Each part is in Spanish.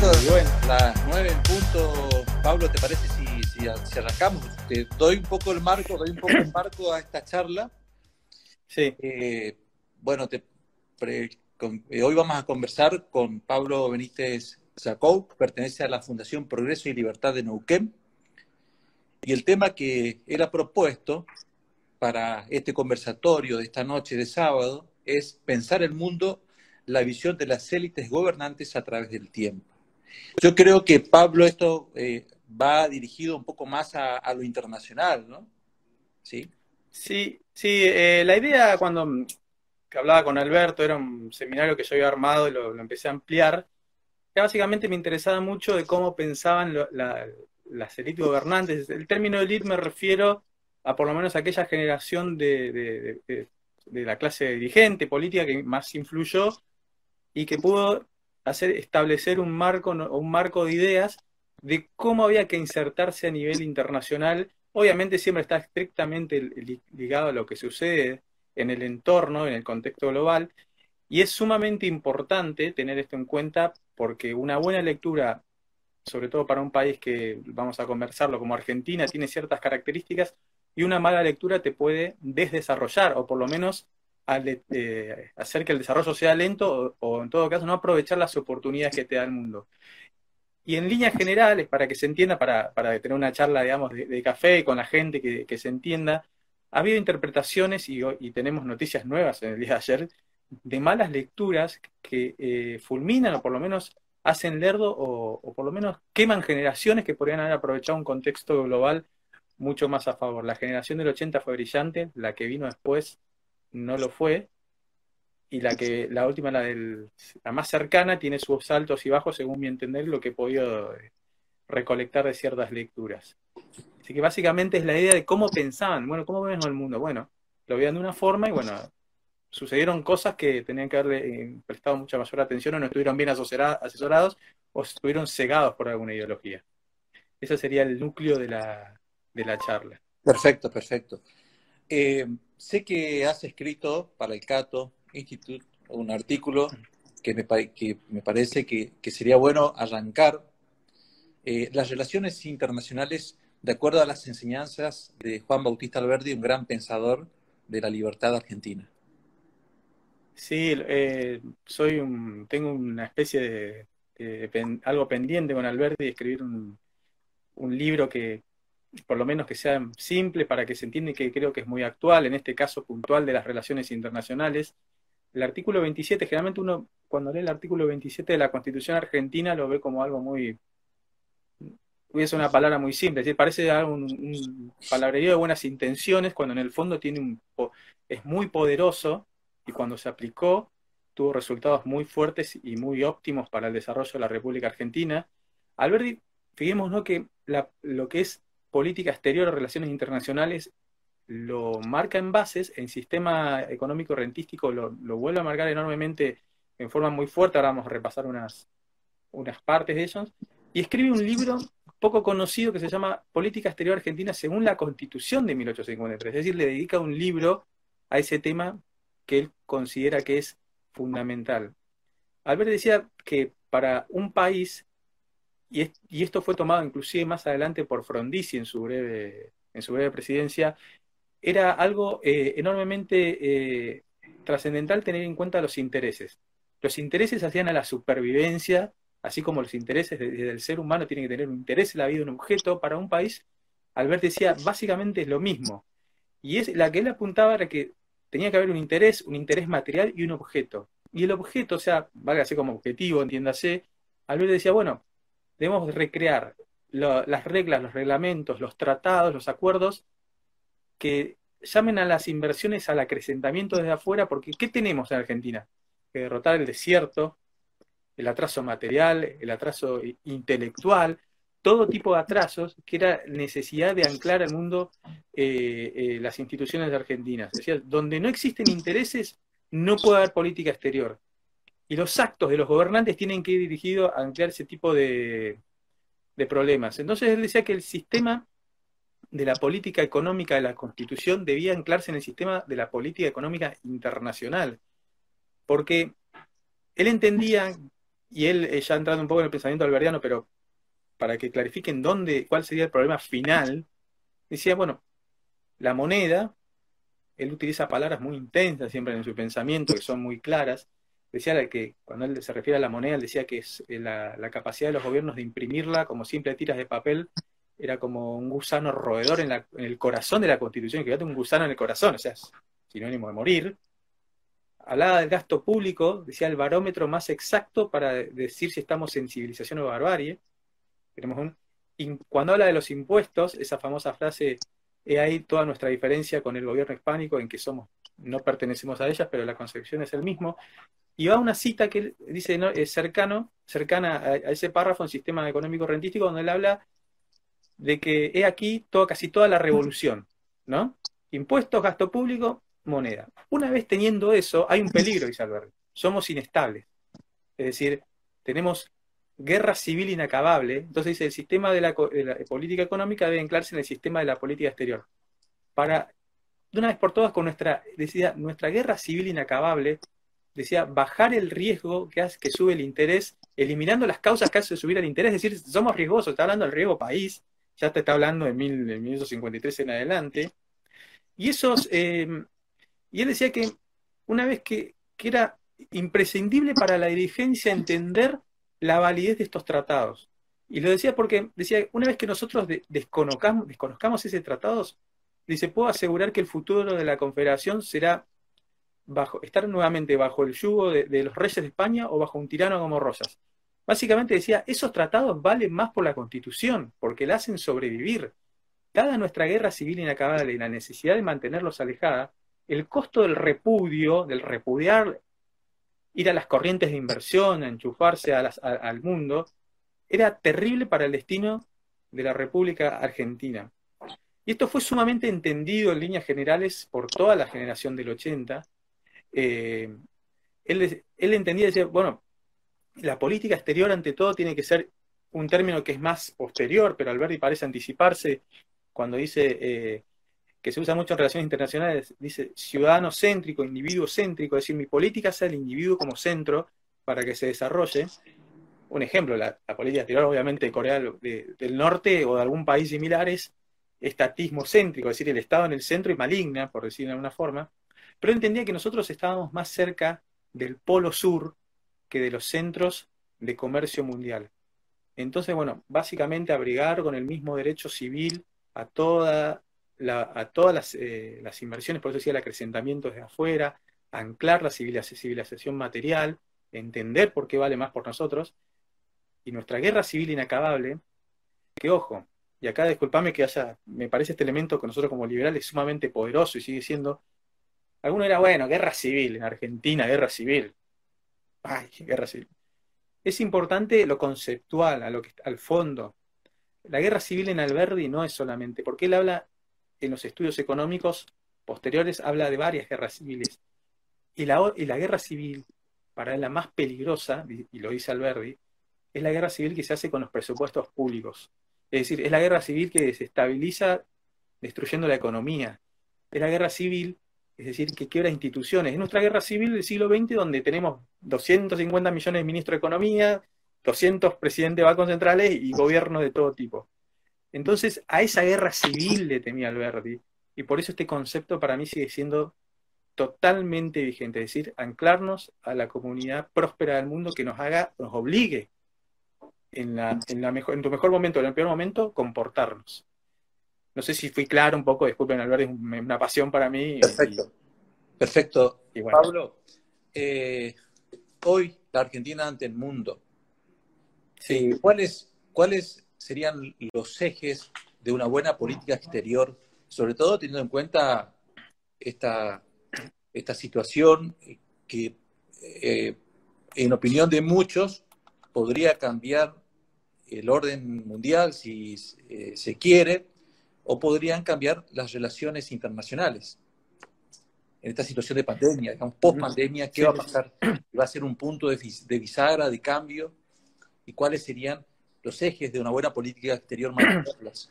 Siendo las nueve en punto, Pablo, ¿te parece si, si, arrancamos? Te doy un poco el marco, doy un poco el marco a esta charla. Sí. Eh, bueno, te eh, hoy vamos a conversar con Pablo Benítez Jacob, pertenece a la Fundación Progreso y Libertad de Neuquén. Y el tema que él ha propuesto para este conversatorio de esta noche de sábado es pensar el mundo, la visión de las élites gobernantes a través del tiempo. Yo creo que Pablo esto eh, va dirigido un poco más a, lo internacional, ¿no? Sí. Sí, sí, eh, la idea cuando que hablaba con Alberto, era un seminario que yo había armado y lo, empecé a ampliar, que básicamente me interesaba mucho de cómo pensaban las élites gobernantes. El término élite me refiero a por lo menos aquella generación de, la clase dirigente política que más influyó y que pudo hacer establecer un marco, un marco de ideas de cómo había que insertarse a nivel internacional. Obviamente siempre está estrictamente ligado a lo que sucede en el entorno, en el contexto global, y es sumamente importante tener esto en cuenta porque una buena lectura, sobre todo para un país que vamos a conversarlo como Argentina, tiene ciertas características y una mala lectura te puede desdesarrollar o por lo menos eh, hacer que el desarrollo sea lento o, en todo caso no aprovechar las oportunidades que te da el mundo. Y en líneas generales, para que se entienda, para, tener una charla, digamos, de, café con la gente que, que se entienda, ha habido interpretaciones y, tenemos noticias nuevas en el día de ayer de malas lecturas que eh, fulminan o por lo menos hacen lerdo o, por lo menos queman generaciones que podrían haber aprovechado un contexto global mucho más a favor. La generación del 80 fue brillante, la que vino después no lo fue, y la que la última, la, del, la más cercana, tiene sus altos y bajos, según mi entender, lo que he podido eh, recolectar de ciertas lecturas. Así que básicamente es la idea de cómo pensaban, bueno, cómo ven el mundo. Bueno, lo veían de una forma y bueno, sucedieron cosas que tenían que haberle eh, prestado mucha mayor atención o no estuvieron bien asesorados o estuvieron cegados por alguna ideología. Ese sería el núcleo de la, de la charla. Perfecto, perfecto. Eh, sé que has escrito para el Cato Institute un artículo que me, parece que, que, sería bueno arrancar. Eh, las relaciones internacionales de acuerdo a las enseñanzas de Juan Bautista Alberdi, un gran pensador de la libertad argentina. Sí, eh, soy un, tengo una especie de, algo pendiente con Alberti, escribir un, libro que por lo menos que sea simple para que se entienda y que creo que es muy actual, en este caso puntual de las relaciones internacionales. El artículo 27, generalmente uno cuando lee el artículo 27 de la Constitución argentina lo ve como algo muy es una palabra muy simple, es decir, parece un, un, palabrerío de buenas intenciones cuando en el fondo tiene un, es muy poderoso y cuando se aplicó tuvo resultados muy fuertes y muy óptimos para el desarrollo de la República Argentina. Alberti, fijémonos que lo que es política exterior o relaciones internacionales lo marca en bases, en sistema económico rentístico lo, lo vuelve a marcar enormemente en forma muy fuerte, ahora vamos a repasar unas, unas partes de ellos, y escribe un libro poco conocido que se llama Política Exterior Argentina según la Constitución de 1853. Es decir, le dedica un libro a ese tema que él considera que es fundamental. Albert decía que para un país, y, esto fue tomado inclusive más adelante por Frondizi en su breve, en su breve presidencia, era algo eh, enormemente eh, trascendental tener en cuenta los intereses. Los intereses hacían a la supervivencia así como los intereses del ser humano tienen que tener un interés en la vida un objeto, para un país, Albert decía, básicamente es lo mismo. Y es la que él apuntaba era que tenía que haber un interés, un interés material y un objeto. Y el objeto, o sea, valga así como objetivo, entiéndase, Albert decía, bueno, debemos recrear las reglas, los reglamentos, los tratados, los acuerdos que llamen a las inversiones al acrecentamiento desde afuera, porque ¿qué tenemos en Argentina? Que derrotar el desierto, el atraso material, el atraso intelectual, todo tipo de atrasos que era necesidad de anclar al mundo eh, eh, las instituciones argentinas. Es decir, donde no existen intereses, no puede haber política exterior. Y los actos de los gobernantes tienen que ir dirigidos a anclar ese tipo de, de problemas. Entonces él decía que el sistema de la política económica de la Constitución debía anclarse en el sistema de la política económica internacional. Porque él entendía y él eh, ya entrando un poco en el pensamiento alberdiano, pero para que clarifiquen dónde, cuál sería el problema final, decía, bueno, la moneda, él utiliza palabras muy intensas siempre en su pensamiento, que son muy claras. Decía que cuando él se refiere a la moneda, él decía que es eh, la, capacidad de los gobiernos de imprimirla como simples tiras de papel era como un gusano roedor en, el corazón de la Constitución, que un gusano en el corazón, o sea, es sinónimo de morir. Hablaba del gasto público, decía el barómetro más exacto para decir si estamos en civilización o barbarie. Tenemos un, cuando habla de los impuestos, esa famosa frase, he ahí toda nuestra diferencia con el gobierno hispánico, en que somos, no pertenecemos a ellas, pero la concepción es el mismo. Y va una cita que dice, ¿no? es cercano, cercana a, ese párrafo en sistema económico rentístico, donde él habla de que he aquí casi toda la revolución, ¿no? Impuestos, gasto público, moneda. Una vez teniendo eso, hay un peligro, dice Alberto. Somos inestables. Es decir, tenemos guerra civil inacabable. Entonces dice, el sistema de la, política económica debe anclarse en el sistema de la política exterior. Para, de una vez por todas, con nuestra, decía, nuestra guerra civil inacabable, decía, bajar el riesgo que hace que sube el interés, eliminando las causas que hacen subir el interés. Es decir, somos riesgosos, está hablando del riesgo país, ya te está hablando de, mil, de 1953 en adelante. Y esos, eh, y él decía que una vez que, era imprescindible para la dirigencia entender la validez de estos tratados. Y lo decía porque decía, una vez que nosotros desconozcamos, desconozcamos ese tratado, dice, puedo asegurar que el futuro de la confederación será bajo, estar nuevamente bajo el yugo de, los reyes de España o bajo un tirano como Rosas. Básicamente decía, esos tratados valen más por la constitución, porque la hacen sobrevivir. Dada nuestra guerra civil inacabable y la necesidad de mantenerlos alejada, el costo del repudio, del repudiar, ir a las corrientes de inversión, a enchufarse al mundo, era terrible para el destino de la República Argentina. Y esto fue sumamente entendido en líneas generales por toda la generación del 80. Eh, él, entendía, decía, bueno, la política exterior ante todo tiene que ser un término que es más posterior, pero Alberti parece anticiparse cuando dice eh, que se usa mucho en relaciones internacionales, dice ciudadano céntrico, individuo céntrico, es decir, mi política es el individuo como centro para que se desarrolle. Un ejemplo, la, política exterior obviamente de Corea del Norte o de algún país similar es estatismo céntrico, es decir, el Estado en el centro y maligna, por decirlo de alguna forma, pero entendía que nosotros estábamos más cerca del polo sur que de los centros de comercio mundial. Entonces, bueno, básicamente abrigar con el mismo derecho civil a toda a todas eh, las, inversiones, por eso decía el acrecentamiento desde afuera, anclar la civilización material, entender por qué vale más por nosotros, y nuestra guerra civil inacabable, que ojo, y acá disculpame que haya, me parece este elemento que nosotros como liberales es sumamente poderoso y sigue siendo, alguno era, bueno, guerra civil, en Argentina, guerra civil. Ay, guerra civil. Es importante lo conceptual, a lo que, al fondo. La guerra civil en Alberdi no es solamente, porque él habla en los estudios económicos posteriores habla de varias guerras civiles. Y la, y la guerra civil, para él la más peligrosa, y lo dice Alberdi, es la guerra civil que se hace con los presupuestos públicos. Es decir, es la guerra civil que desestabiliza destruyendo la economía. Es la guerra civil, es decir, que quiebra instituciones. Es nuestra guerra civil del siglo XX donde tenemos 250 millones de ministros de Economía, 200 presidentes de bancos centrales y gobiernos de todo tipo. Entonces, a esa guerra civil le temía Alberti, y por eso este concepto para mí sigue siendo totalmente vigente, es decir, anclarnos a la comunidad próspera del mundo que nos haga, nos obligue en, la, en, la mejor, en tu mejor momento, en el peor momento, comportarnos. No sé si fui claro un poco, disculpen Alberti, es una pasión para mí. Perfecto. Perfecto. Pablo, eh, hoy la Argentina ante el mundo. Sí. ¿Cuál es, cuál es serían los ejes de una buena política exterior, sobre todo teniendo en cuenta esta, esta situación que, eh, en opinión de muchos, podría cambiar el orden mundial si eh, se quiere, o podrían cambiar las relaciones internacionales. En esta situación de pandemia, digamos, post pandemia, ¿qué va a pasar? ¿Va a ser un punto de, de bisagra, de cambio? ¿Y cuáles serían los ejes de una buena política exterior más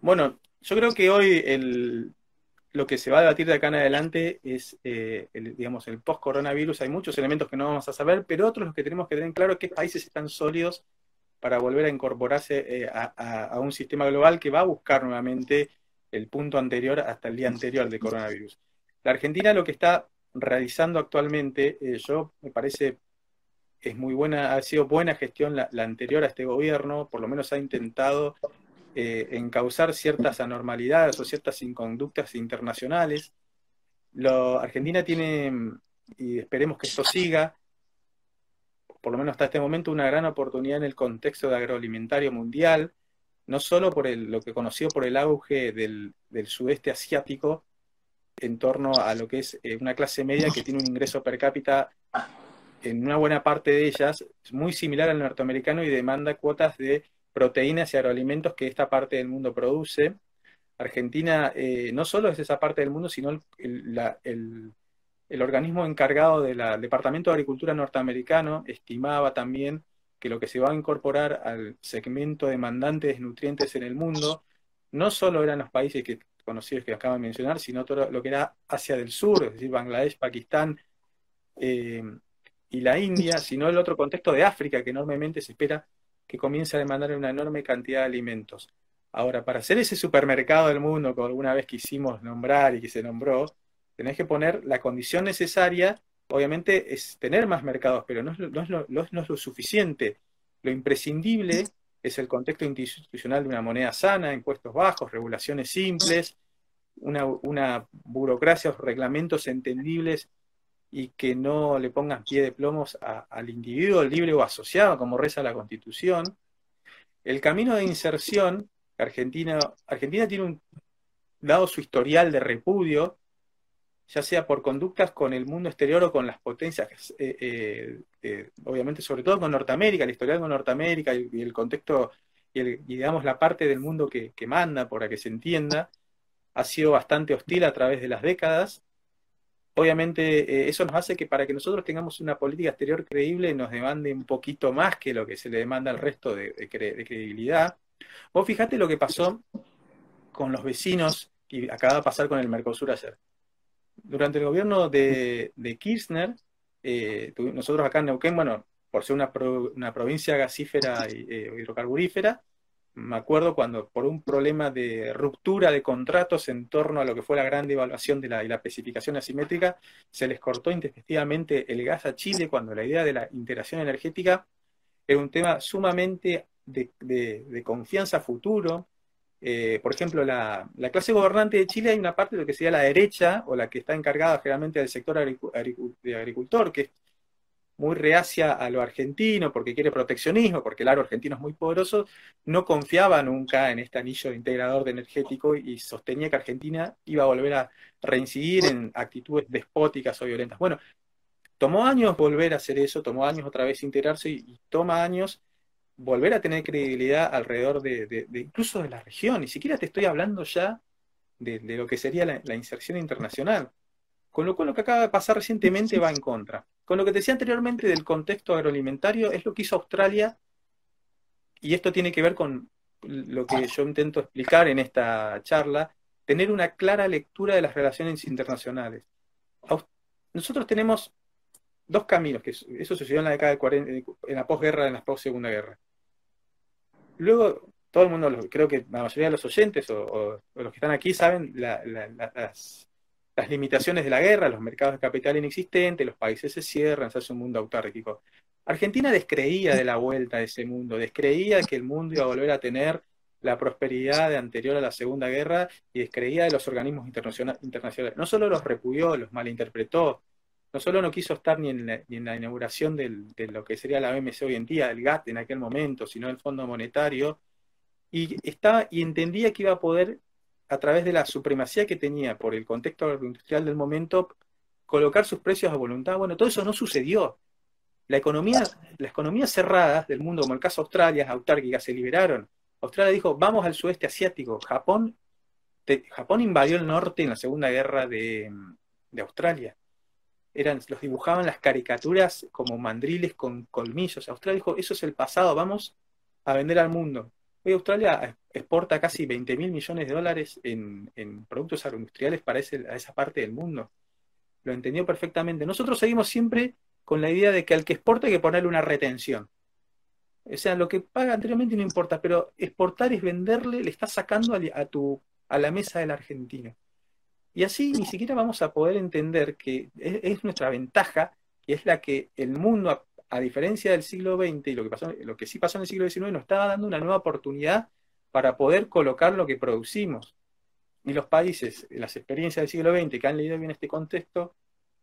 Bueno, yo creo que hoy el, lo que se va a debatir de acá en adelante es, eh, el, digamos, el post-coronavirus. Hay muchos elementos que no vamos a saber, pero otros los que tenemos que tener claro es que países están sólidos para volver a incorporarse eh, a, un sistema global que va a buscar nuevamente el punto anterior hasta el día anterior del coronavirus. La Argentina lo que está realizando actualmente, eh, yo me parece es muy buena, ha sido buena gestión la, anterior a este gobierno, por lo menos ha intentado eh, encauzar ciertas anormalidades o ciertas inconductas internacionales. Lo, Argentina tiene, y esperemos que esto siga, por lo menos hasta este momento, una gran oportunidad en el contexto de agroalimentario mundial, no solo por lo que conoció por el auge del, sudeste asiático en torno a lo que es eh, una clase media que tiene un ingreso per cápita en una buena parte de ellas muy similar al norteamericano y demanda cuotas de proteínas y agroalimentos que esta parte del mundo produce. Argentina eh, no solo es esa parte del mundo, sino el, organismo encargado del Departamento de Agricultura norteamericano estimaba también que lo que se va a incorporar al segmento demandante de nutrientes en el mundo no solo eran los países que, conocidos que acabo de mencionar, sino todo lo que era Asia del Sur, es decir, Bangladesh, Pakistán, eh, y la India, sino el otro contexto de África, que enormemente se espera que comience a demandar una enorme cantidad de alimentos. Ahora, para hacer ese supermercado del mundo que alguna vez quisimos nombrar y que se nombró, tenés que poner la condición necesaria, obviamente es tener más mercados, pero no es, lo, no es lo suficiente. Lo imprescindible es el contexto institucional de una moneda sana, impuestos bajos, regulaciones simples, una, una burocracia o reglamentos entendibles y que no le pongan pie de plomos al individuo libre o asociado, como reza la Constitución. El camino de inserción, Argentina, Argentina tiene un, dado su historial de repudio, ya sea por conductas con el mundo exterior o con las potencias, eh, eh, obviamente sobre todo con Norteamérica, el historial con Norteamérica y, el contexto y, digamos la parte del mundo que manda, para que se entienda, ha sido bastante hostil a través de las décadas obviamente eh, eso nos hace que para que nosotros tengamos una política exterior creíble nos demande un poquito más que lo que se le demanda al resto de, credibilidad. Vos fijate lo que pasó con los vecinos y acaba de pasar con el Mercosur ayer. Durante el gobierno de, Kirchner, eh, nosotros acá en Neuquén, bueno, por ser una, provincia gasífera y eh, hidrocarburífera, me acuerdo cuando por un problema de ruptura de contratos en torno a lo que fue la gran devaluación de la, y la especificación asimétrica, se les cortó intempestivamente el gas a Chile cuando la idea de la integración energética era un tema sumamente de, confianza futuro. Eh, por ejemplo, la, clase gobernante de Chile hay una parte de lo que sería la derecha o la que está encargada generalmente del sector de agricultor, que es muy reacia a lo argentino porque quiere proteccionismo, porque el aro argentino es muy poderoso, no confiaba nunca en este anillo integrador de energético y sostenía que Argentina iba a volver a reincidir en actitudes despóticas o violentas. Bueno, tomó años volver a hacer eso, tomó años otra vez integrarse y, toma años volver a tener credibilidad alrededor de, incluso de la región. Ni siquiera te estoy hablando ya de, lo que sería la inserción internacional. Con lo cual lo que acaba de pasar recientemente va en contra. Con lo que te decía anteriormente del contexto agroalimentario, es lo que hizo Australia, y esto tiene que ver con lo que yo intento explicar en esta charla, tener una clara lectura de las relaciones internacionales. Nosotros tenemos dos caminos, que eso sucedió en la década de 40, en la posguerra, en la post-segunda guerra. Luego, todo el mundo, creo que la mayoría de los oyentes o, los que están aquí saben las las limitaciones de la guerra, los mercados de capital inexistentes, los países se cierran, se hace un mundo autárquico. Argentina descreía de la vuelta de ese mundo, descreía que el mundo iba a volver a tener la prosperidad de anterior a la Segunda Guerra y descreía de los organismos internacionales. No solo los repudió, los malinterpretó, no solo no quiso estar ni en la, inauguración de lo que sería la OMC hoy en día, el GATT en aquel momento, sino el Fondo Monetario, y, estaba, y entendía que iba a poder a través de la supremacía que tenía por el contexto agroindustrial del momento, colocar sus precios a voluntad. Bueno, todo eso no sucedió. La economía, las economías cerradas del mundo, como el caso de Australia, autárquicas, se liberaron. Australia dijo, vamos al sudeste asiático. Japón, Japón invadió el norte en la Segunda Guerra de, Australia. Eran, los dibujaban las caricaturas como mandriles con colmillos. Australia dijo, eso es el pasado, vamos a vender al mundo. Hoy Australia exporta casi 20 mil millones de dólares en, productos agroindustriales para esa parte del mundo. Lo entendió perfectamente. Nosotros seguimos siempre con la idea de que al que exporta hay que ponerle una retención. O sea, lo que paga anteriormente no importa, pero exportar es venderle, le estás sacando a, tu, a la mesa del argentino. Y así ni siquiera vamos a poder entender que es, nuestra ventaja y es la que el mundo, a, diferencia del siglo XX y lo que, pasó, lo que sí pasó en el siglo XIX, nos estaba dando una nueva oportunidad para poder colocar lo que producimos. Y los países, las experiencias del siglo XX que han leído bien este contexto,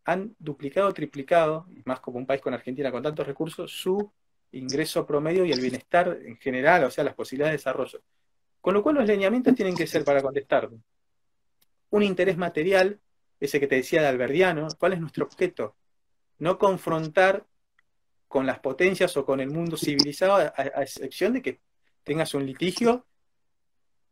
han duplicado, triplicado, más como un país con Argentina con tantos recursos, su ingreso promedio y el bienestar en general, o sea, las posibilidades de desarrollo. Con lo cual los lineamientos tienen que ser para contestar. Un interés material, ese que te decía de Alberdiano, ¿cuál es nuestro objeto? No confrontar con las potencias o con el mundo civilizado, a, excepción de que tengas un litigio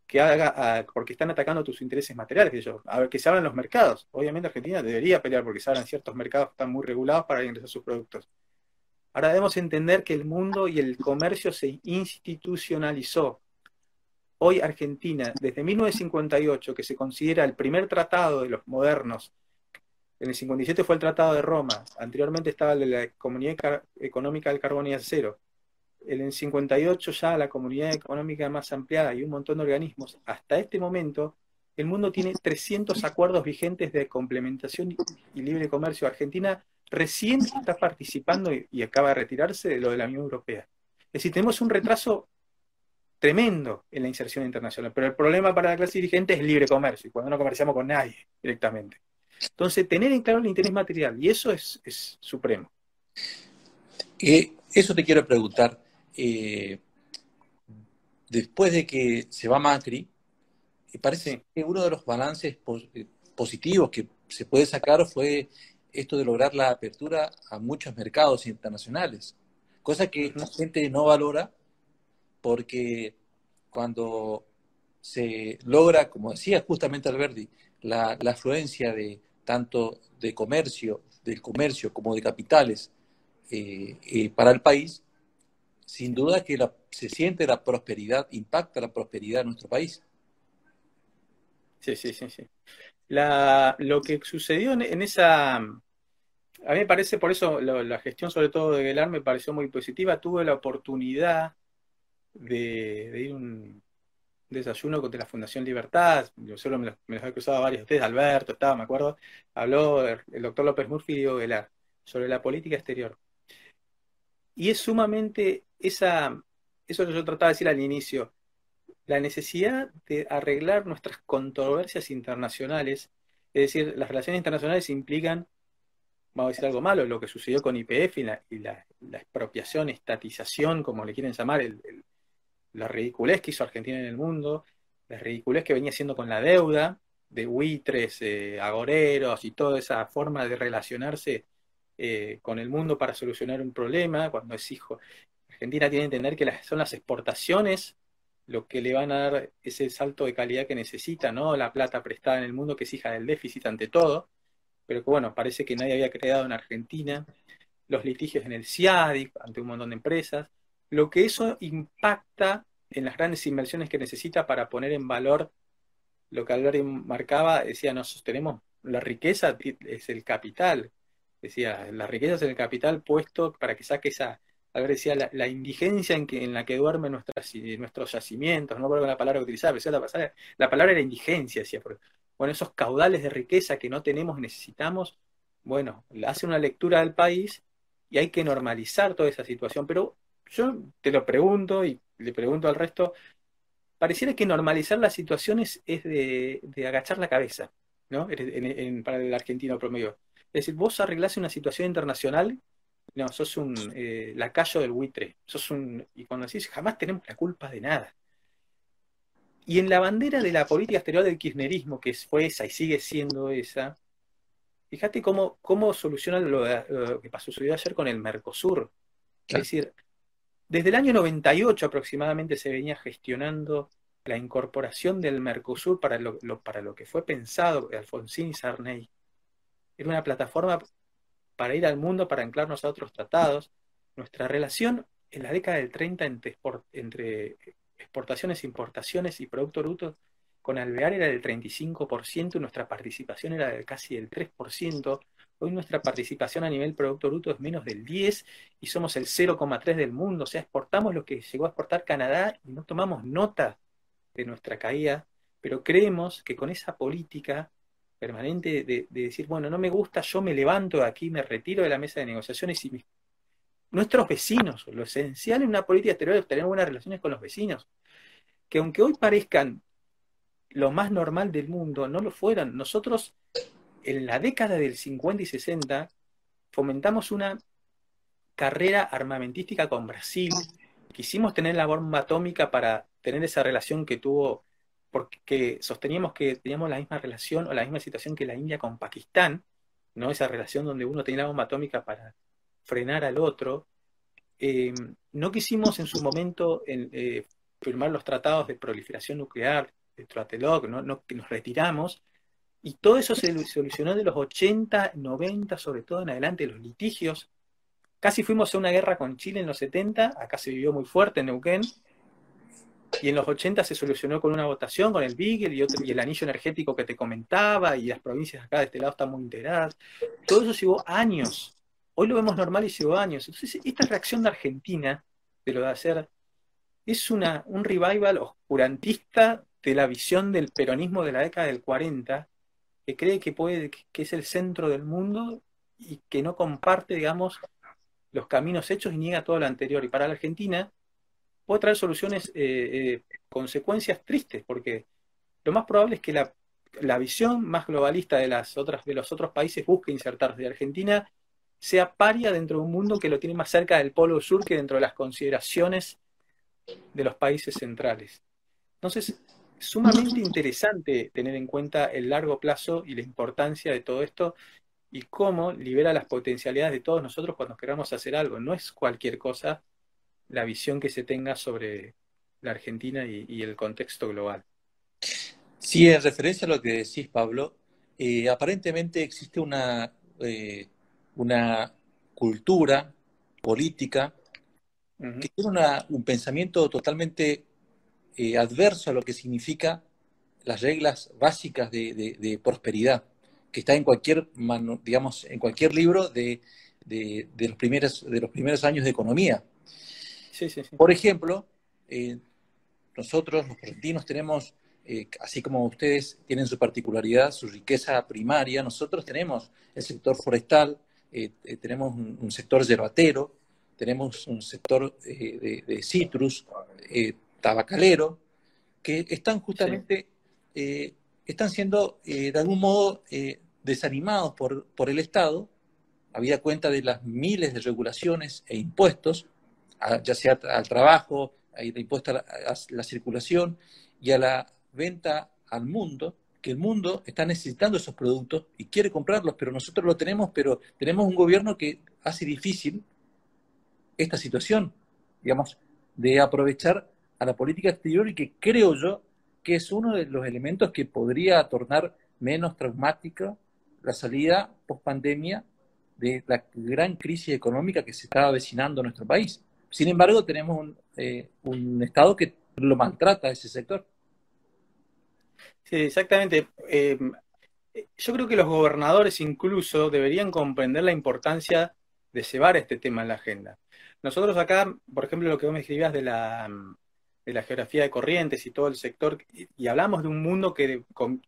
que haga, porque están atacando tus intereses materiales, que a ver, que se abran los mercados. Obviamente Argentina debería pelear porque se abran ciertos mercados que están muy regulados para ingresar sus productos. Ahora debemos entender que el mundo y el comercio se institucionalizó. Hoy Argentina, desde 1958, que se considera el primer tratado de los modernos, en el 57 fue el Tratado de Roma, anteriormente estaba el de la Comunidad Económica del Carbón y Acero, en el 58 ya la Comunidad Económica más ampliada y un montón de organismos, hasta este momento el mundo tiene 300 acuerdos vigentes de complementación y libre comercio. Argentina recién está participando y, acaba de retirarse de lo de la Unión Europea. Es decir, tenemos un retraso tremendo en la inserción internacional, pero el problema para la clase dirigente es libre comercio, y cuando no comerciamos con nadie directamente. Entonces, tener en claro el interés material, y eso es, supremo. Eh, eso te quiero preguntar. Eh, después de que se va Macri, eh, parece que uno de los balances positivos que se puede sacar fue esto de lograr la apertura a muchos mercados internacionales, cosa que la gente no valora porque cuando se logra, como decía justamente Alberti, la, la afluencia de tanto de comercio, del comercio como de capitales eh, eh, para el país, sin duda que se siente la prosperidad, impacta la prosperidad de nuestro país. Sí, sí, sí, sí. lo que sucedió en, esa... A mí me parece, por eso la gestión sobre todo de Gelar me pareció muy positiva. Tuve la oportunidad de, ir a un desayuno de la Fundación Libertad. Yo solo me los, he cruzado varios ustedes, Alberto, estaba, me acuerdo. Habló el, doctor López Murphy y Diego sobre la política exterior. Y es sumamente esa, eso que yo trataba de decir al inicio, la necesidad de arreglar nuestras controversias internacionales, es decir, las relaciones internacionales implican, vamos a decir algo malo, lo que sucedió con IPF y la, expropiación, estatización, como le quieren llamar, la ridiculez que hizo Argentina en el mundo, la ridiculez que venía haciendo con la deuda, de buitres, eh, agoreros y toda esa forma de relacionarse eh, con el mundo para solucionar un problema, cuando es hijo. Argentina tiene que entender que son las exportaciones lo que le van a dar ese salto de calidad que necesita, ¿no? La plata prestada en el mundo que es hija del déficit ante todo, pero que bueno, parece que nadie había creado en Argentina, los litigios en el CIADIC ante un montón de empresas, lo que eso impacta en las grandes inversiones que necesita para poner en valor lo que Alberti marcaba, decía, no sostenemos la riqueza es el capital, decía, la riqueza es el capital puesto para que saque esa, a ver, decía, la, indigencia en, que, en la que duermen nuestras, nuestros yacimientos, no recuerdo la palabra que utilizaba, pero la, la, palabra era indigencia, decía, bueno, esos caudales de riqueza que no tenemos, necesitamos, bueno, hace una lectura del país y hay que normalizar toda esa situación, pero yo te lo pregunto y le pregunto al resto, pareciera que normalizar las situaciones es de, agachar la cabeza, ¿no? para el argentino promedio. Es decir, vos arreglás una situación internacional, no, sos un eh, lacayo del buitre, sos un, y cuando decís, jamás tenemos la culpa de nada. Y en la bandera de la política exterior del kirchnerismo, que fue esa y sigue siendo esa, fíjate cómo, cómo soluciona lo, que pasó ayer con el Mercosur. Es decir, desde el año 98 aproximadamente se venía gestionando la incorporación del Mercosur para lo, para lo que fue pensado Alfonsín y Sarney. Era una plataforma para ir al mundo, para anclarnos a otros tratados. Nuestra relación en la década del 30 entre, exportaciones, importaciones y Producto Bruto con Alvear era del 35% y nuestra participación era de casi del 3%. Hoy nuestra participación a nivel Producto Bruto es menos del 10% y somos el 0,3% del mundo. O sea, exportamos lo que llegó a exportar Canadá y no tomamos nota de nuestra caída, pero creemos que con esa política permanente de, decir, bueno, no me gusta, yo me levanto de aquí, me retiro de la mesa de negociaciones y nuestros vecinos, lo esencial en una política exterior es tener buenas relaciones con los vecinos, que aunque hoy parezcan lo más normal del mundo, no lo fueran. Nosotros en la década del 50 y 60 fomentamos una carrera armamentística con Brasil, quisimos tener la bomba atómica para tener esa relación que tuvo porque sosteníamos que teníamos la misma relación o la misma situación que la India con Pakistán, ¿no? Esa relación donde uno tenía la bomba atómica para frenar al otro. Eh, no quisimos en su momento eh, firmar los tratados de proliferación nuclear, de Trateloc, ¿no? No, que nos retiramos, y todo eso se solucionó de los 80, 90, sobre todo en adelante, los litigios. Casi fuimos a una guerra con Chile en los 70, acá se vivió muy fuerte en Neuquén, y en los 80 se solucionó con una votación, con el Beagle y, otro, y el anillo energético que te comentaba, y las provincias acá de este lado están muy integradas. Todo eso llevó años. Hoy lo vemos normal y llevó años. Entonces, esta reacción de Argentina, de lo de hacer, es una, un revival oscurantista de la visión del peronismo de la década del 40, que cree que, puede, que es el centro del mundo y que no comparte, digamos, los caminos hechos y niega todo lo anterior. Y para la Argentina, puede traer soluciones, eh, eh, consecuencias tristes, porque lo más probable es que la, visión más globalista de, las otras, de los otros países busque insertarse. De Argentina sea paria dentro de un mundo que lo tiene más cerca del polo sur que dentro de las consideraciones de los países centrales. Entonces, es sumamente interesante tener en cuenta el largo plazo y la importancia de todo esto y cómo libera las potencialidades de todos nosotros cuando queramos hacer algo. No es cualquier cosa, la visión que se tenga sobre la Argentina y, el contexto global. Sí, en referencia a lo que decís, Pablo, eh, aparentemente existe una, eh, una cultura política que tiene un pensamiento totalmente eh, adverso a lo que significa las reglas básicas de, prosperidad, que está en cualquier, digamos, en cualquier libro de, los primeros, de los primeros años de economía. Por ejemplo, eh, nosotros los argentinos tenemos, eh, así como ustedes tienen su particularidad, su riqueza primaria, nosotros tenemos el sector forestal, eh, tenemos un, sector yerbatero, tenemos un sector de, citrus, tabacalero, que están justamente, están siendo de algún modo desanimados por, por el Estado, habida cuenta de las miles de regulaciones e impuestos ya sea al trabajo, el impuesto a la, circulación y a la venta al mundo, que el mundo está necesitando esos productos y quiere comprarlos, pero nosotros lo tenemos, pero tenemos un gobierno que hace difícil esta situación, digamos, de aprovechar a la política exterior y que creo yo que es uno de los elementos que podría tornar menos traumática la salida post pandemia de la gran crisis económica que se está avecinando en nuestro país. Sin embargo, tenemos un, eh, Estado que lo maltrata a ese sector. Sí, exactamente. Eh, yo creo que los gobernadores incluso deberían comprender la importancia de llevar este tema en la agenda. Nosotros acá, por ejemplo, lo que vos me escribías de la, de la geografía de corrientes y todo el sector, y, hablamos de un mundo que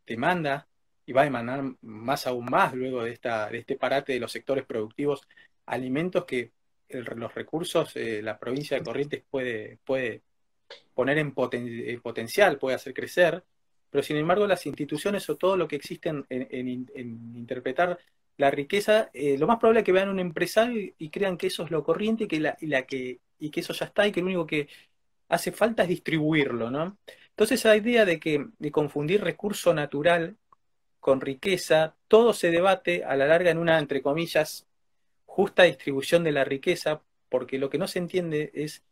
demanda y va a demandar más aún más luego de, esta, de este parate de los sectores productivos, alimentos que los recursos eh, la provincia de Corrientes puede, puede poner en, potencial, puede hacer crecer, pero sin embargo las instituciones o todo lo que existe en, interpretar la riqueza, eh, lo más probable es que vean un empresario y, crean que eso es lo corriente y que, la, y, la que, y que eso ya está y que lo único que hace falta distribuirlo, ¿no? Entonces esa idea de que de confundir recurso natural con riqueza, todo se debate a la larga en una, entre comillas, justa distribución de la riqueza, porque lo que no se entiende es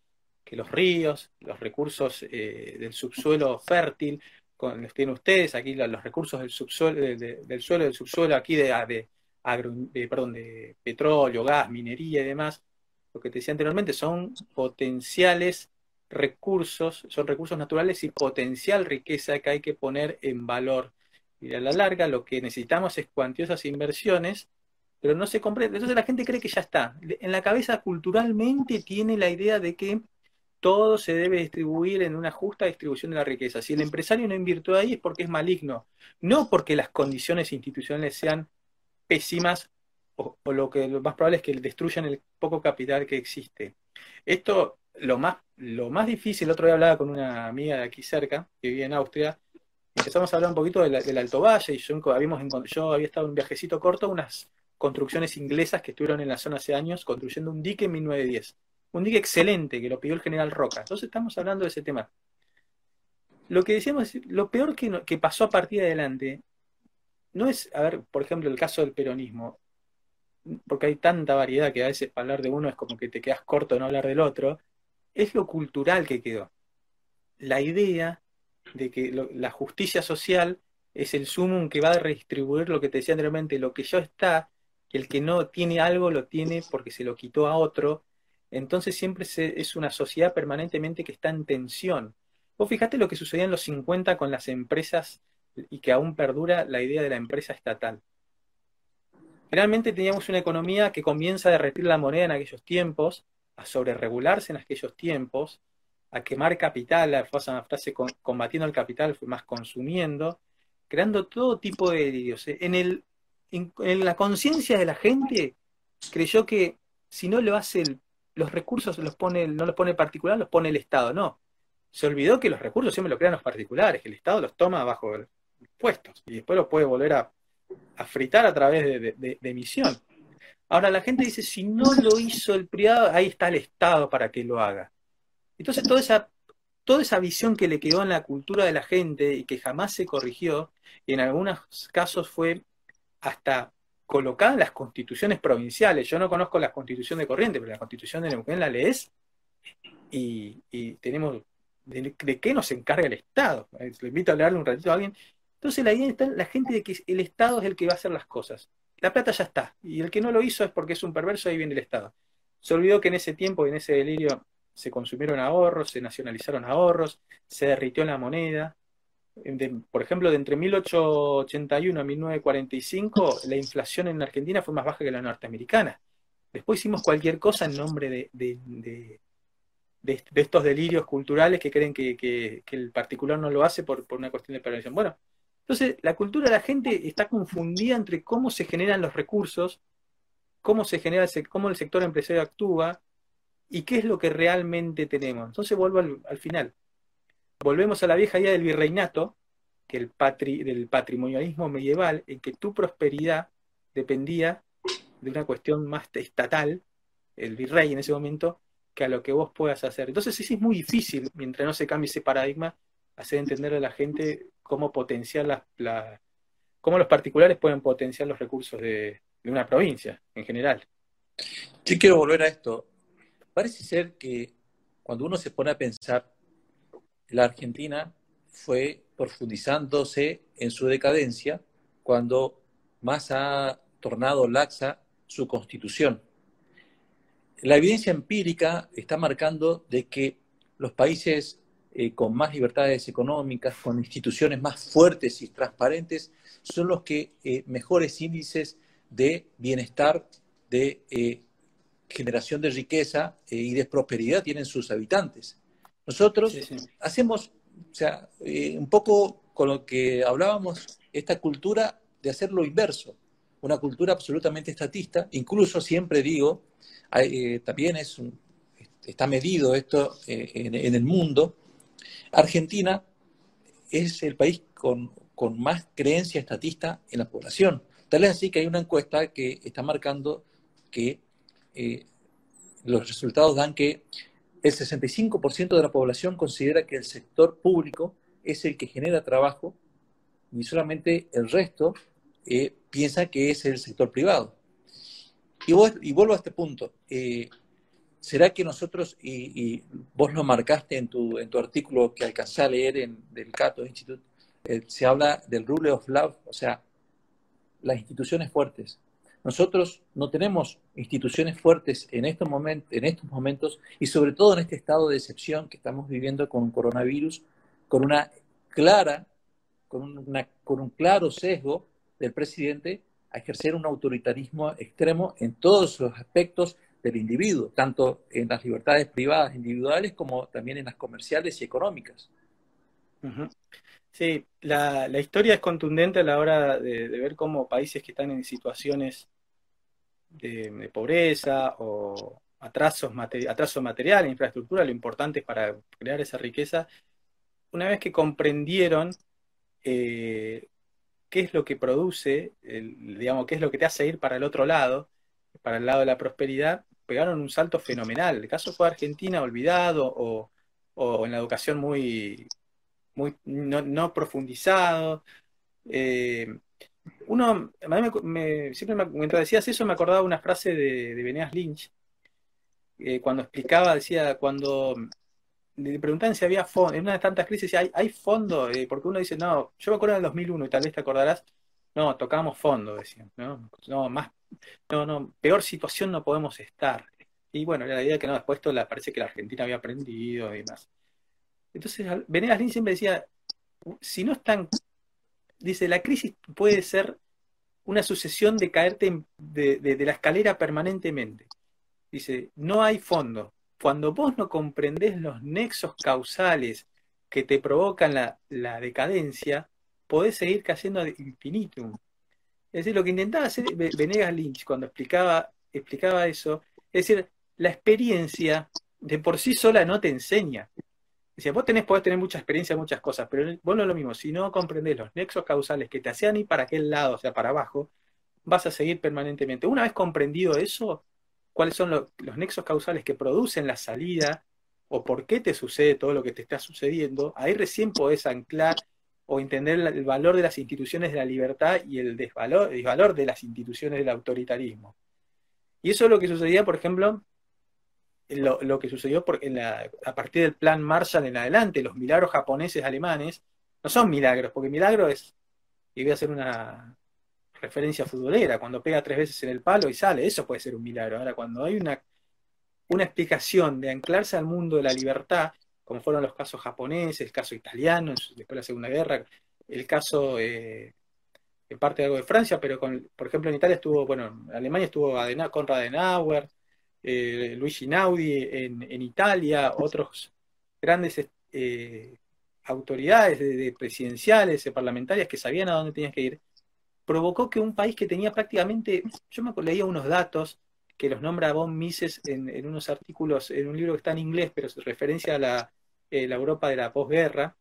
que los ríos, los recursos eh, del subsuelo fértil, con, los tienen ustedes, aquí los, recursos del subsuelo, del suelo, del subsuelo, aquí de, de, perdón, de petróleo, gas, minería y demás, lo que te decía anteriormente, son potenciales recursos, son recursos naturales y potencial riqueza que hay que poner en valor. Y a la larga lo que necesitamos es cuantiosas inversiones, pero no se comprende. Entonces la gente cree que ya está. En la cabeza culturalmente tiene la idea de que todo se debe distribuir en una justa distribución de la riqueza. Si el empresario no invirtió ahí es porque es maligno, no porque las condiciones institucionales sean pésimas o, lo que lo más probable es que destruyan el poco capital que existe. Esto, lo más, lo más difícil, el otro día hablaba con una amiga de aquí cerca, que vive en Austria, empezamos a hablar un poquito del, Alto Valle, y yo, habíamos, yo había estado en un viajecito corto, unas construcciones inglesas que estuvieron en la zona hace años construyendo un dique en 1910. Un dique excelente que lo pidió el general Roca. Entonces estamos hablando de ese tema. Lo que decíamos, lo peor que, que pasó a partir de adelante, no es, a ver, por ejemplo, el caso del peronismo, porque hay tanta variedad que a veces hablar de uno es como que te quedas corto en hablar del otro, es lo cultural que quedó. La idea de que la justicia social es el sumum que va a redistribuir lo que te decía anteriormente, lo que ya está, el que no tiene algo lo tiene porque se lo quitó a otro, entonces siempre es una sociedad permanentemente que está en tensión. Vos fijate lo que sucedía en los 50 con las empresas y que aún perdura la idea de la empresa estatal. Realmente teníamos una economía que comienza a derretir la moneda en aquellos tiempos, a sobreregularse en aquellos tiempos, a quemar capital, la frase combatiendo el capital más consumiendo, creando todo tipo de delirios. En, el, en, la conciencia de la gente creyó que si no lo hace los recursos los pone, no los pone el particular, los pone el Estado. No. Se olvidó que los recursos siempre lo crean los particulares, que el Estado los toma bajo puestos y después los puede volver a a fritar a través de, emisión. Ahora la gente dice, si no lo hizo el privado, ahí está el Estado para que lo haga. Entonces toda esa, toda esa visión que le quedó en la cultura de la gente y que jamás se corrigió, y en algunos casos fue hasta colocada en las constituciones provinciales. Yo no conozco la constitución de Corriente, pero la constitución de Neuquén la lees y, tenemos de, qué nos encarga el Estado. Le invito a leerle un ratito a alguien entonces la idea está la gente de que el Estado es el que va a hacer las cosas. La plata ya está. Y el que no lo hizo es porque es un perverso, ahí viene el Estado. Se olvidó que en ese tiempo, en ese delirio, se consumieron ahorros, se nacionalizaron ahorros, se derritió la moneda. por ejemplo, de entre 1881 a 1945, la inflación en Argentina fue más baja que la norteamericana. Después hicimos cualquier cosa en nombre de, estos delirios culturales que creen que, el particular no lo hace por, por una cuestión de prevención. Bueno, entonces, la cultura de la gente está confundida entre cómo se generan los recursos, cómo se genera, cómo el sector empresario actúa y qué es lo que realmente tenemos. Entonces vuelvo al, final. Volvemos a la vieja idea del virreinato, que el del patrimonialismo medieval, en que tu prosperidad dependía de una cuestión más estatal, el virrey en ese momento, que a lo que vos puedas hacer. Entonces sí es muy difícil, mientras no se cambie ese paradigma, hacer entender a la gente cómo potenciar la, cómo los particulares pueden potenciar los recursos de, una provincia en general. Sí quiero volver a esto. Parece ser que cuando uno se pone a pensar, la Argentina fue profundizándose en su decadencia cuando más ha tornado laxa su constitución. La evidencia empírica está marcando de que los países eh, con más libertades económicas, con instituciones más fuertes y transparentes, son los que eh, mejores índices de bienestar, de eh, generación de riqueza y de prosperidad tienen sus habitantes. Nosotros hacemos, o sea, un poco con lo que hablábamos, esta cultura de hacer lo inverso, una cultura absolutamente estatista, incluso siempre digo, también es está medido esto en, el mundo, Argentina es el país con, más creencia estatista en la población. Tal es así que hay una encuesta que está marcando que eh, los resultados dan que el 65% de la población considera que el sector público es el que genera trabajo y solamente el resto eh, piensa que es el sector privado. Y, vuelvo a este punto. Eh, ¿Será que nosotros, y, vos lo marcaste en tu, en tu artículo que alcancé a leer en, del Cato Institute, eh, se habla del rule of love, o sea, las instituciones fuertes. nosotros no tenemos instituciones fuertes en estos, momentos, en estos momentos y sobre todo en este estado de excepción que estamos viviendo con coronavirus, con una clara, con, una, con un claro sesgo del presidente a ejercer un autoritarismo extremo en todos los aspectos del individuo, tanto en las libertades privadas individuales como también en las comerciales y económicas. Sí, la, historia es contundente a la hora de, ver cómo países que están en situaciones de, pobreza o atrasos atraso material, infraestructura, lo importante es para crear esa riqueza, una vez que comprendieron eh, qué es lo que produce, digamos, qué es lo que te hace ir para el otro lado, para el lado de la prosperidad, pegaron un salto fenomenal. El caso fue Argentina olvidado o, en la educación muy, muy no, profundizado. Eh, uno, me, siempre mientras decías eso me acordaba una frase de, de Lynch, eh, cuando explicaba, decía, cuando le preguntaban si había fondo, en una de tantas crisis, ¿hay, hay fondo? Eh, porque uno dice, no, yo me acuerdo en el 2001 y tal vez te acordarás, no, tocamos fondo, decían, ¿no? No, más, no, no, peor situación no podemos estar. Y bueno, la idea que no, después esto la, parece que la Argentina había aprendido y demás. Entonces, Venegas siempre decía, si no están, dice, la crisis puede ser una sucesión de caerte de, la escalera permanentemente. Dice, no hay fondo, cuando vos no comprendés los nexos causales que te provocan la, decadencia, podés seguir cayendo ad infinitum. Es decir, lo que intentaba hacer Venegas Lynch cuando explicaba, explicaba eso, es decir, la experiencia de por sí sola no te enseña. Decía, vos tenés, podés tener mucha experiencia en muchas cosas, pero vos no es lo mismo. Si no comprendés los nexos causales que te hacían ir para aquel lado, o sea, para abajo, vas a seguir permanentemente. Una vez comprendido eso, cuáles son los nexos causales que producen la salida o por qué te sucede todo lo que te está sucediendo, ahí recién podés anclar o entender el valor de las instituciones de la libertad y el desvalor, desvalor de las instituciones del autoritarismo. Y eso es lo que sucedía, por ejemplo, lo, que sucedió a partir del plan Marshall en adelante, los milagros japoneses alemanes, no son milagros, porque milagro es, y voy a hacer una, referencia futbolera, cuando pega tres veces en el palo y sale, eso puede ser un milagro. Ahora, cuando hay una, una explicación de anclarse al mundo de la libertad, como fueron los casos japoneses, el caso italiano, después de la Segunda Guerra, el caso eh, en parte de algo de Francia, pero por ejemplo en Italia estuvo, bueno, en Alemania estuvo Konrad Adenauer, eh, Luigi Naudi en, Italia, otros grandes eh, autoridades de, presidenciales, parlamentarias que sabían a dónde tenías que ir provocó que un país que tenía prácticamente, yo me leía unos datos que los nombra Von Mises en, unos artículos, en un libro que está en inglés, pero se referencia a la, eh, la Europa de la posguerra,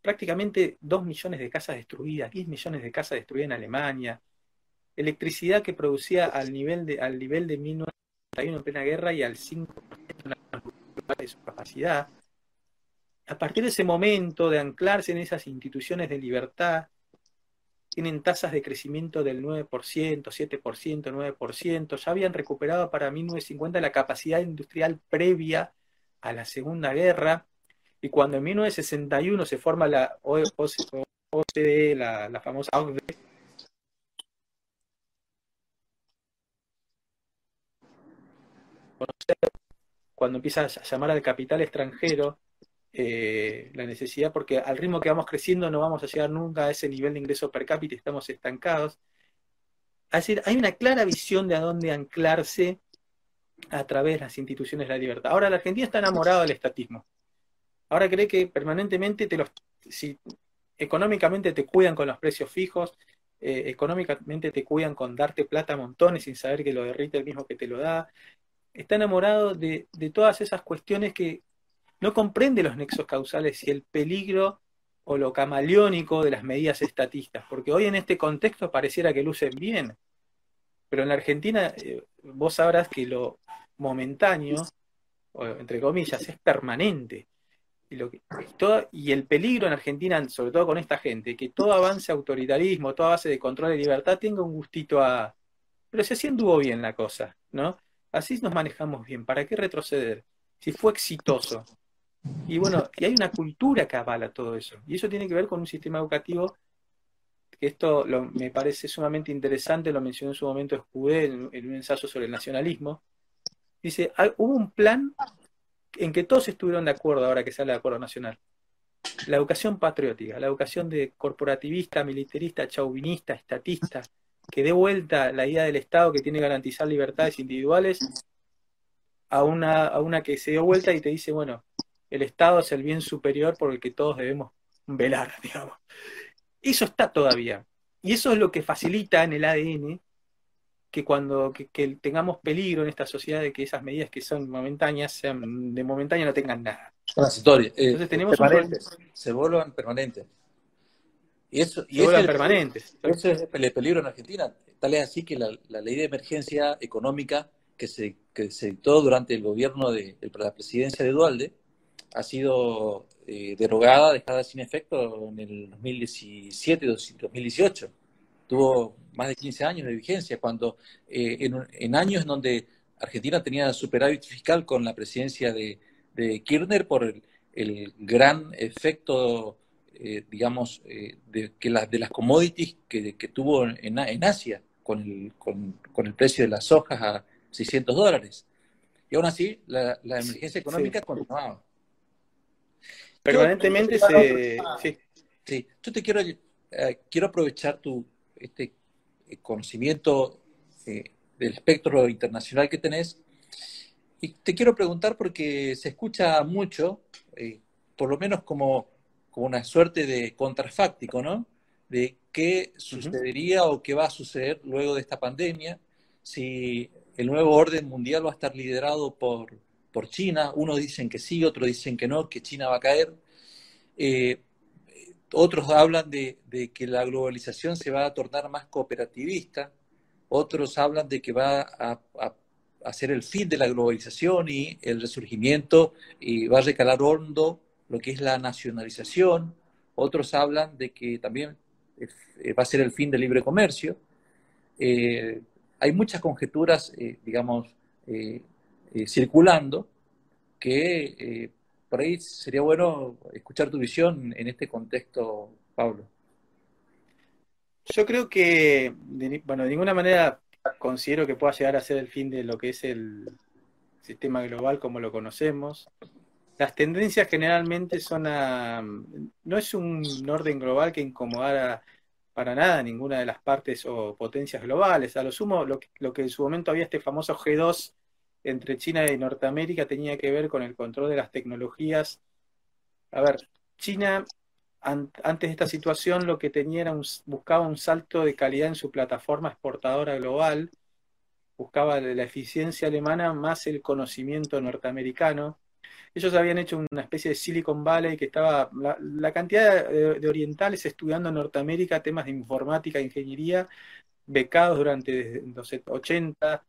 prácticamente 2 millones de casas destruidas, 10 millones de casas destruidas en Alemania, electricidad que producía al nivel de, al nivel de 1991 en plena guerra y al 5% de su capacidad. A partir de ese momento de anclarse en esas instituciones de libertad, tienen tasas de crecimiento del 9%, 7%, 9%, ya habían recuperado para 1950 la capacidad industrial previa a la Segunda Guerra, y cuando en 1961 se forma la OCDE, la, famosa OCDE, cuando empieza a llamar al capital extranjero, eh, la necesidad, porque al ritmo que vamos creciendo no vamos a llegar nunca a ese nivel de ingreso per cápita, estamos estancados. Es hay una clara visión de a dónde anclarse a través de las instituciones de la libertad. Ahora la Argentina está enamorada del estatismo. Ahora cree que permanentemente te los, si económicamente te cuidan con los precios fijos, eh, económicamente te cuidan con darte plata a montones sin saber que lo derrite el mismo que te lo da. Está enamorado de todas esas cuestiones que no comprende los nexos causales y el peligro o lo camaleónico de las medidas estatistas, porque hoy en este contexto pareciera que lucen bien, pero en la Argentina eh, vos sabrás que lo momentáneo, entre comillas, es permanente. Y, lo el peligro en Argentina, sobre todo con esta gente, que todo avance autoritarismo, toda base de control y libertad tenga un gustito a... Pero si así anduvo bien la cosa, ¿no? Así nos manejamos bien, ¿para qué retroceder? Si fue exitoso, y bueno, y hay una cultura que avala todo eso. Y eso tiene que ver con un sistema educativo esto me parece sumamente interesante, lo mencionó en su momento Escudé en, un ensayo sobre el nacionalismo. Dice, hubo un plan en que todos estuvieron de acuerdo ahora que sale de acuerdo nacional. La educación patriótica, la educación de corporativista, militarista, chauvinista, estatista, que dé vuelta la idea del Estado que tiene que garantizar libertades individuales a una, a una que se dio vuelta y te dice, bueno, el Estado es el bien superior por el que todos debemos velar, digamos. Eso está todavía. Y eso es lo que facilita en el ADN que cuando tengamos peligro en esta sociedad de que esas medidas que son momentáneas sean de momentánea no tengan nada. Transitoria. Eh, Entonces tenemos se vuelvan permanentes. Y eso, y se permanentes. Eso es el peligro en Argentina. Tal es así que la, ley de emergencia económica que se, que se dictó durante el gobierno de, la presidencia de Dualde ha sido eh, derogada, dejada sin efecto en el 2017 2018. Tuvo más de 15 años de vigencia, cuando eh, en, años en donde Argentina tenía superávit fiscal con la presidencia de, Kirchner por el, gran efecto, eh, digamos, de, que de las commodities que, tuvo en, Asia con el, con, el precio de las hojas a 600 dólares. Y aún así, la, emergencia económica continuaba. Permanentemente se... Sí. yo te quiero, eh, quiero aprovechar tu este eh, conocimiento eh, del espectro internacional que tenés y te quiero preguntar porque se escucha mucho, por lo menos como, como una suerte de contrafáctico, ¿no? De qué sucedería o qué va a suceder luego de esta pandemia, si el nuevo orden mundial va a estar liderado por, por China. Unos dicen que sí, otros dicen que no, que China va a caer. Eh, otros hablan de, que la globalización se va a tornar más cooperativista. Otros hablan de que va a, a, ser el fin de la globalización y el resurgimiento y va a recalar hondo lo que es la nacionalización. Otros hablan de que también eh, va a ser el fin del libre comercio. Eh, hay muchas conjeturas, digamos, eh, circulando, que por ahí sería bueno escuchar tu visión en este contexto, Pablo. Yo creo que, bueno, de ninguna manera considero que pueda llegar a ser el fin de lo que es el sistema global como lo conocemos. Las tendencias generalmente son a... No es un orden global que incomodara para nada ninguna de las partes o potencias globales. A lo sumo, lo que, lo que en su momento había este famoso G2 entre China y Norteamérica tenía que ver con el control de las tecnologías. A ver, China antes de esta situación lo que tenía era un, buscaba un salto de calidad en su plataforma exportadora global, buscaba la eficiencia alemana más el conocimiento norteamericano. Ellos habían hecho una especie de Silicon Valley que estaba, la, cantidad de, orientales estudiando en Norteamérica temas de informática ingeniería, becados durante los 80,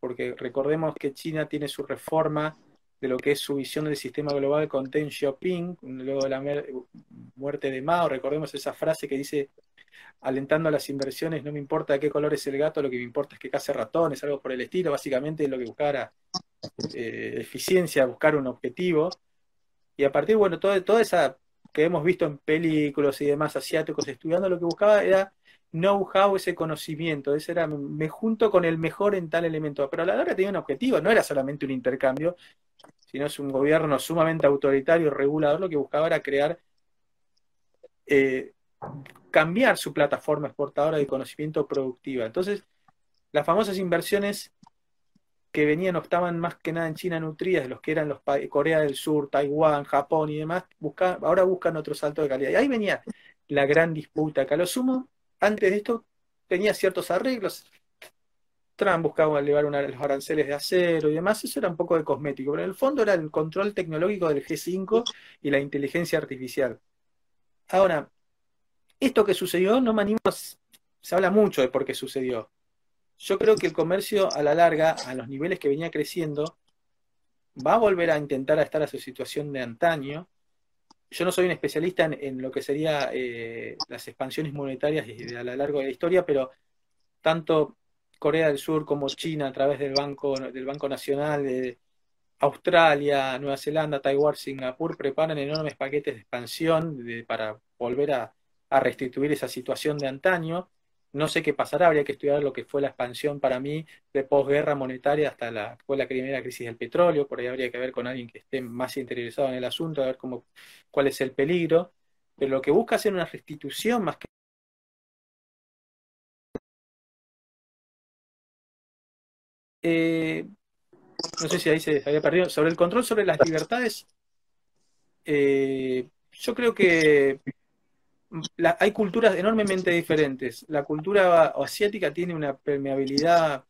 porque recordemos que China tiene su reforma de lo que es su visión del sistema global con Deng Xiaoping, luego de la muerte de Mao, recordemos esa frase que dice, alentando las inversiones, no me importa qué color es el gato, lo que me importa es que case ratones, algo por el estilo, básicamente lo que buscara eh, eficiencia, buscar un objetivo, y a partir, bueno, todo, toda esa que hemos visto en películas y demás asiáticos estudiando, lo que buscaba era know-how, ese conocimiento, ese era, me junto con el mejor en tal elemento, pero a la larga tenía un objetivo, no era solamente un intercambio, sino es un gobierno sumamente autoritario, regulador, lo que buscaba era crear, eh, cambiar su plataforma exportadora de conocimiento productiva. Entonces, las famosas inversiones que venían o estaban más que nada en China nutridas los que eran los Corea del Sur, Taiwán, Japón y demás, ahora buscan otro salto de calidad. Y ahí venía la gran disputa, que a lo sumo antes de esto tenía ciertos arreglos. Trump buscaba elevar los aranceles de acero y demás, eso era un poco de cosmético, pero en el fondo era el control tecnológico del G5 y la inteligencia artificial. Ahora, esto que sucedió, no me animo, se habla mucho de por qué sucedió. Yo creo que el comercio a la larga, a los niveles que venía creciendo, va a volver a intentar estar a su situación de antaño, yo no soy un especialista en, lo que sería eh, las expansiones monetarias a lo largo de la historia, pero tanto Corea del Sur como China a través del Banco, del Banco Nacional de Australia, Nueva Zelanda, Taiwán, Singapur preparan enormes paquetes de expansión para volver a restituir esa situación de antaño. No sé qué pasará, habría que estudiar lo que fue la expansión para mí de posguerra monetaria hasta la, fue la primera crisis del petróleo, por ahí habría que ver con alguien que esté más interiorizado en el asunto, a ver cómo, cuál es el peligro, pero lo que busca es una restitución más que eh, no sé si ahí se había perdido, sobre el control sobre las libertades, eh, yo creo que hay culturas enormemente diferentes. La cultura asiática tiene una permeabilidad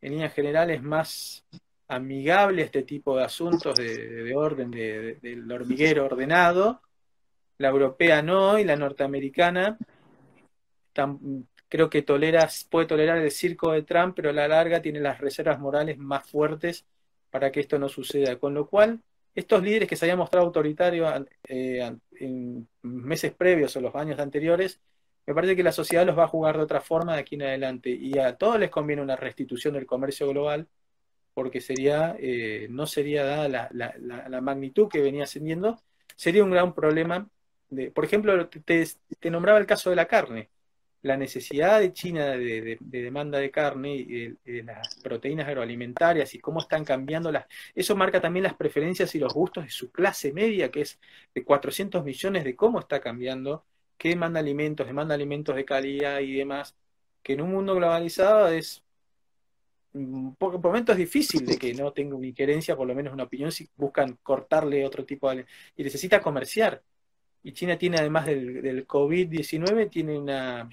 en líneas generales más amigable a este tipo de asuntos de, orden, del hormiguero ordenado. La europea no, y la norteamericana creo que toleras, puede tolerar el circo de Trump, pero a la larga tiene las reservas morales más fuertes para que esto no suceda. Con lo cual, estos líderes que se habían mostrado autoritarios eh, en meses previos o los años anteriores, me parece que la sociedad los va a jugar de otra forma de aquí en adelante. Y a todos les conviene una restitución del comercio global, porque sería, eh, no sería dada la, magnitud que venía ascendiendo, sería un gran problema. De, por ejemplo, te, nombraba el caso de la carne la necesidad de China de, demanda de carne y de, las proteínas agroalimentarias y cómo están cambiando las... Eso marca también las preferencias y los gustos de su clase media, que es de 400 millones, de cómo está cambiando, qué demanda alimentos, demanda alimentos de calidad y demás, que en un mundo globalizado es... Por momentos difícil de que no tenga una injerencia, por lo menos una opinión, si buscan cortarle otro tipo de... y necesita comerciar. Y China tiene, además del, del COVID-19, tiene una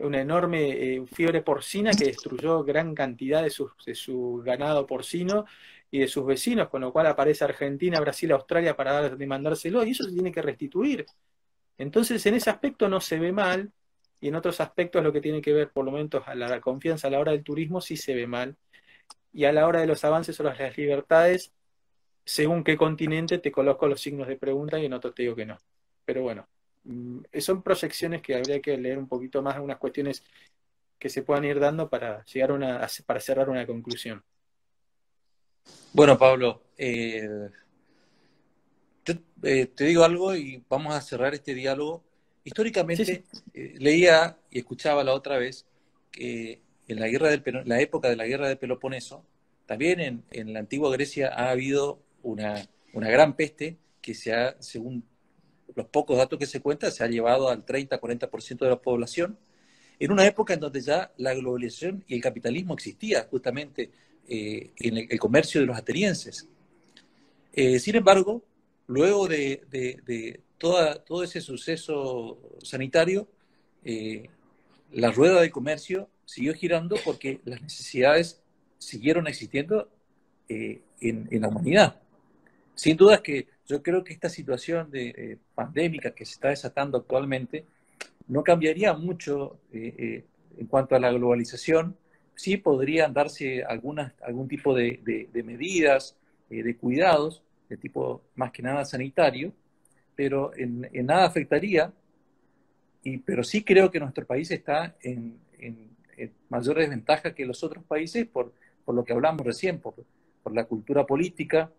una enorme eh, fiebre porcina que destruyó gran cantidad de su, ganado porcino y de sus vecinos, con lo cual aparece Argentina, Brasil, Australia para demandárselo, y eso se tiene que restituir. Entonces, en ese aspecto no se ve mal, y en otros aspectos lo que tiene que ver, por lo menos, a la confianza a la hora del turismo, sí se ve mal. Y a la hora de los avances o las libertades, según qué continente, te coloco los signos de pregunta y en otro te digo que no. Pero bueno, son proyecciones que habría que leer un poquito más, algunas cuestiones que se puedan ir dando para llegar a una, para cerrar una conclusión. Bueno, Pablo, eh, yo eh, te digo algo y vamos a cerrar este diálogo. Históricamente eh, leía y escuchaba la otra vez que en la guerra del la época de la guerra del Peloponeso, también en, en la antigua Grecia ha habido una, una gran peste que se ha, según los pocos datos que se cuentan, se ha llevado al 30-40% de la población, en una época en donde ya la globalización y el capitalismo existía justamente eh, en el, comercio de los atenienses. Eh, sin embargo, luego de, todo ese suceso sanitario, eh, la rueda del comercio siguió girando porque las necesidades siguieron existiendo en, en la humanidad. Sin duda que yo creo que esta situación de eh, pandémica que se está desatando actualmente no cambiaría mucho eh, eh, en cuanto a la globalización. Sí podrían darse algunas, algún tipo de, medidas, de cuidados, de tipo más que nada sanitario, pero en, nada afectaría. Y, pero sí creo que nuestro país está en, mayor desventaja que los otros países por, por lo que hablamos recién, por, por la cultura política,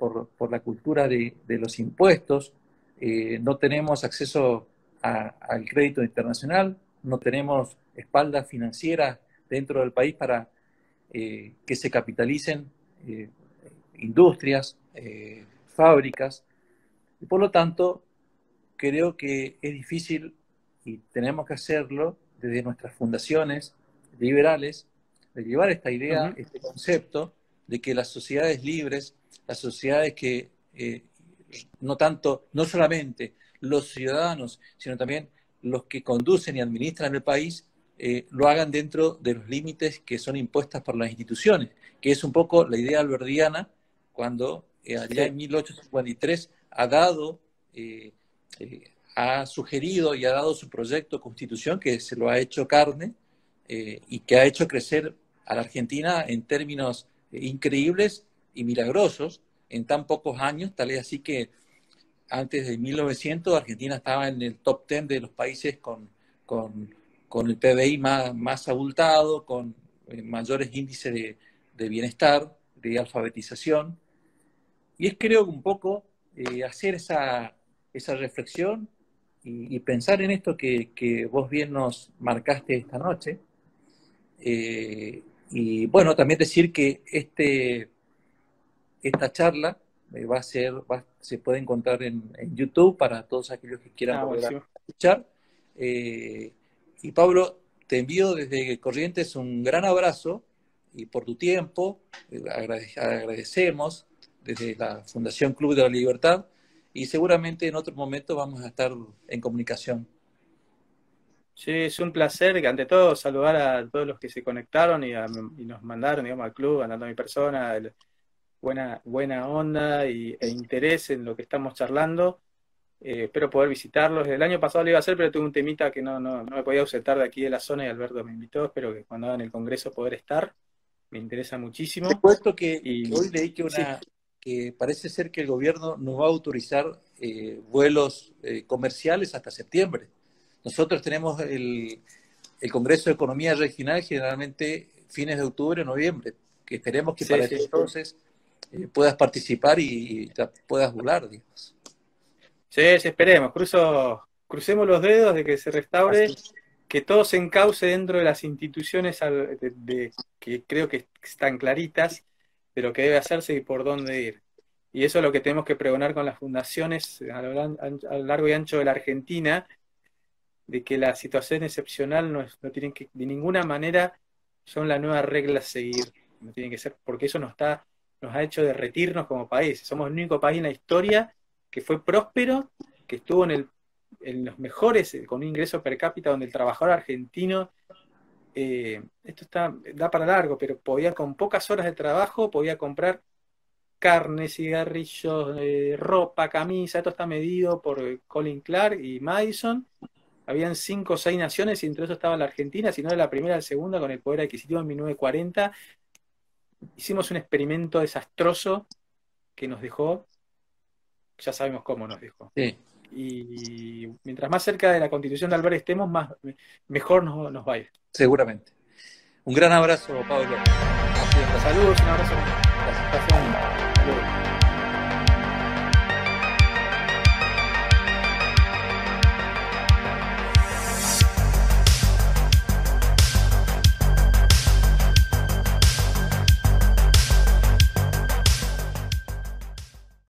por, la cultura de, los impuestos, eh, no tenemos acceso al crédito internacional, no tenemos espaldas financieras dentro del país para eh, que se capitalicen eh, industrias, fábricas, y por lo tanto creo que es difícil y tenemos que hacerlo desde nuestras fundaciones liberales, de llevar esta idea, este concepto de que las sociedades libres las sociedades que eh, no tanto, no solamente los ciudadanos, sino también los que conducen y administran el país, eh, lo hagan dentro de los límites que son impuestas por las instituciones, que es un poco la idea alberdiana cuando eh, allá en 1853 ha dado, ha sugerido y ha dado su proyecto constitución que se lo ha hecho carne y que ha hecho crecer a la Argentina en términos increíbles y milagrosos en tan pocos años, tal es así que antes de 1900 Argentina estaba en el top 10 de los países con, con, el PBI más, más abultado, con eh, mayores índices de, de, bienestar, de alfabetización. Y es creo un poco eh, hacer esa, esa reflexión y, pensar en esto que, vos bien nos marcaste esta noche. Eh, y bueno, también decir que este, esta charla eh, va a ser, se puede encontrar en, YouTube para todos aquellos que quieran ah, escuchar. Eh, y Pablo, te envío desde Corrientes un gran abrazo y por tu tiempo, agradecemos desde la Fundación Club de la Libertad y seguramente en otro momento vamos a estar en comunicación. Sí, es un placer, ante todo saludar a todos los que se conectaron y, nos mandaron, digamos, al club, andando a mi persona, buena, buena onda y, e interés en lo que estamos charlando. Eh, espero poder visitarlos. El año pasado lo iba a hacer, pero tuve un temita que no, no, no me podía ausentar de aquí de la zona y Alberto me invitó. Espero que cuando hagan el congreso poder estar. Me interesa muchísimo. Te puesto que hoy leí que una, que parece ser que el gobierno nos va a autorizar eh, vuelos eh, comerciales hasta septiembre. Nosotros tenemos el, Congreso de Economía Regional generalmente fines de octubre o noviembre, que esperemos que para entonces eh, puedas participar y, puedas volar, digamos. Sí, esperemos. Cruzo, crucemos los dedos de que se restaure, que todo se encauce dentro de las instituciones que creo que están claritas de lo que debe hacerse y por dónde ir. Y eso es lo que tenemos que pregonar con las fundaciones a lo largo y ancho de la Argentina, de que la situación excepcional no, no tienen que, de ninguna manera, son la nueva regla a seguir. No tienen que ser, porque eso nos, está, nos ha hecho derretirnos como país. Somos el único país en la historia que fue próspero, que estuvo en, el, en los mejores, con un ingreso per cápita, donde el trabajador argentino eh, esto está, da para largo, pero podía con pocas horas de trabajo, podía comprar carne, cigarrillos, eh, ropa, camisa, esto está medido por Colin Clark y Madison. Habían cinco o seis naciones y entre eso estaba la Argentina, si no era la primera, la segunda, con el poder adquisitivo en 1940. Hicimos un experimento desastroso que nos dejó, ya sabemos cómo nos dejó. Y mientras más cerca de la constitución de Albert estemos, más, mejor nos, nos va a ir. Seguramente. Un gran abrazo, Pablo. Saludos, un abrazo. Gracias.